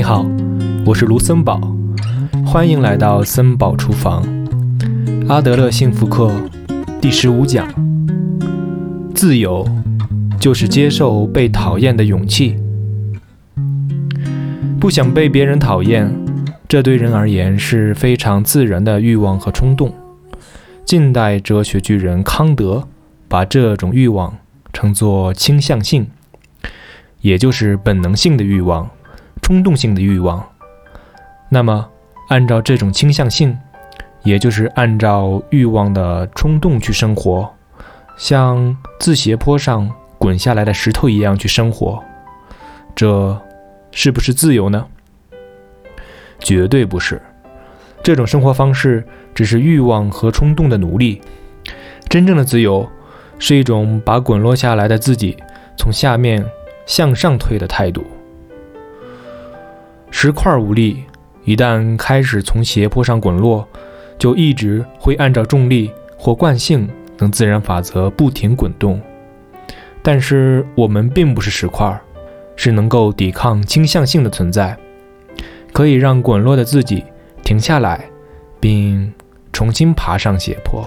你好，我是卢森堡，欢迎来到森堡厨房。阿德勒幸福课第十五讲：自由就是接受被讨厌的勇气。不想被别人讨厌，这对人而言是非常自然的欲望和冲动。近代哲学巨人康德把这种欲望称作倾向性，也就是本能性的欲望。冲动性的欲望，那么按照这种倾向性，也就是按照欲望的冲动去生活，像自斜坡上滚下来的石头一样去生活，这是不是自由呢？绝对不是，这种生活方式只是欲望和冲动的奴隶。真正的自由是一种把滚落下来的自己从下面向上推的态度。石块无力，一旦开始从斜坡上滚落，就一直会按照重力或惯性等自然法则不停滚动。但是我们并不是石块，是能够抵抗倾向性的存在，可以让滚落的自己停下来，并重新爬上斜坡。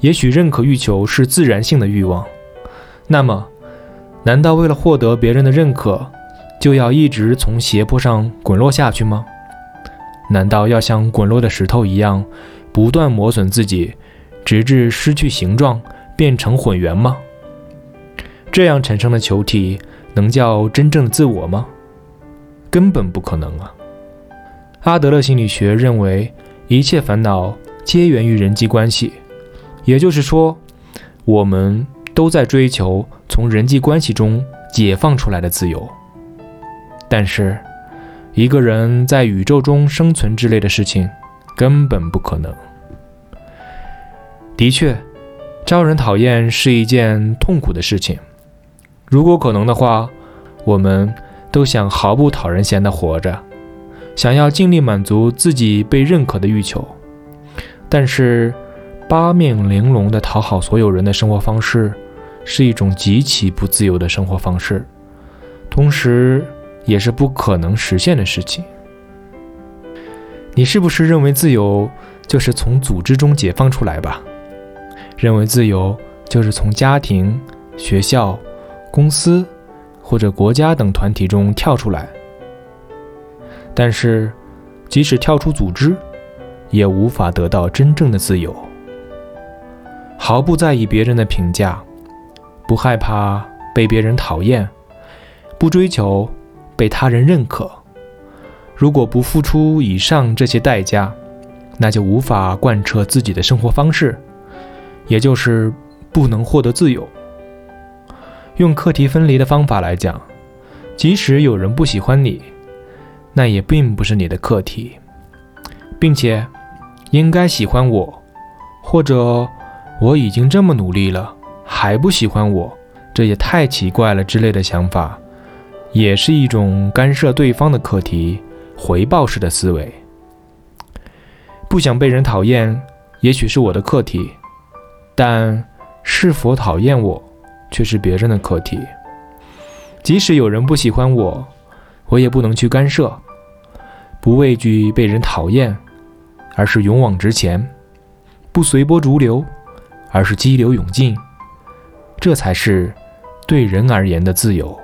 也许认可欲求是自然性的欲望，那么，难道为了获得别人的认可？就要一直从斜坡上滚落下去吗？难道要像滚落的石头一样，不断磨损自己，直至失去形状，变成混圆吗？这样产生的球体能叫真正的自我吗？根本不可能啊！阿德勒心理学认为，一切烦恼皆源于人际关系，也就是说，我们都在追求从人际关系中解放出来的自由。但是，一个人在宇宙中生存之类的事情，根本不可能。的确，招人讨厌是一件痛苦的事情。如果可能的话，我们都想毫不讨人嫌的活着，想要尽力满足自己被认可的欲求。但是，八面玲珑的讨好所有人的生活方式，是一种极其不自由的生活方式，同时。也是不可能实现的事情。你是不是认为自由就是从组织中解放出来吧？认为自由就是从家庭、学校、公司或者国家等团体中跳出来？但是，即使跳出组织，也无法得到真正的自由。毫不在意别人的评价，不害怕被别人讨厌，不追求。被他人认可，如果不付出以上这些代价，那就无法贯彻自己的生活方式，也就是不能获得自由。用课题分离的方法来讲，即使有人不喜欢你，那也并不是你的课题，并且应该喜欢我，或者我已经这么努力了还不喜欢我，这也太奇怪了之类的想法。也是一种干涉对方的课题，回报式的思维。不想被人讨厌，也许是我的课题，但是否讨厌我，却是别人的课题。即使有人不喜欢我，我也不能去干涉。不畏惧被人讨厌，而是勇往直前；不随波逐流，而是激流勇进。这才是对人而言的自由。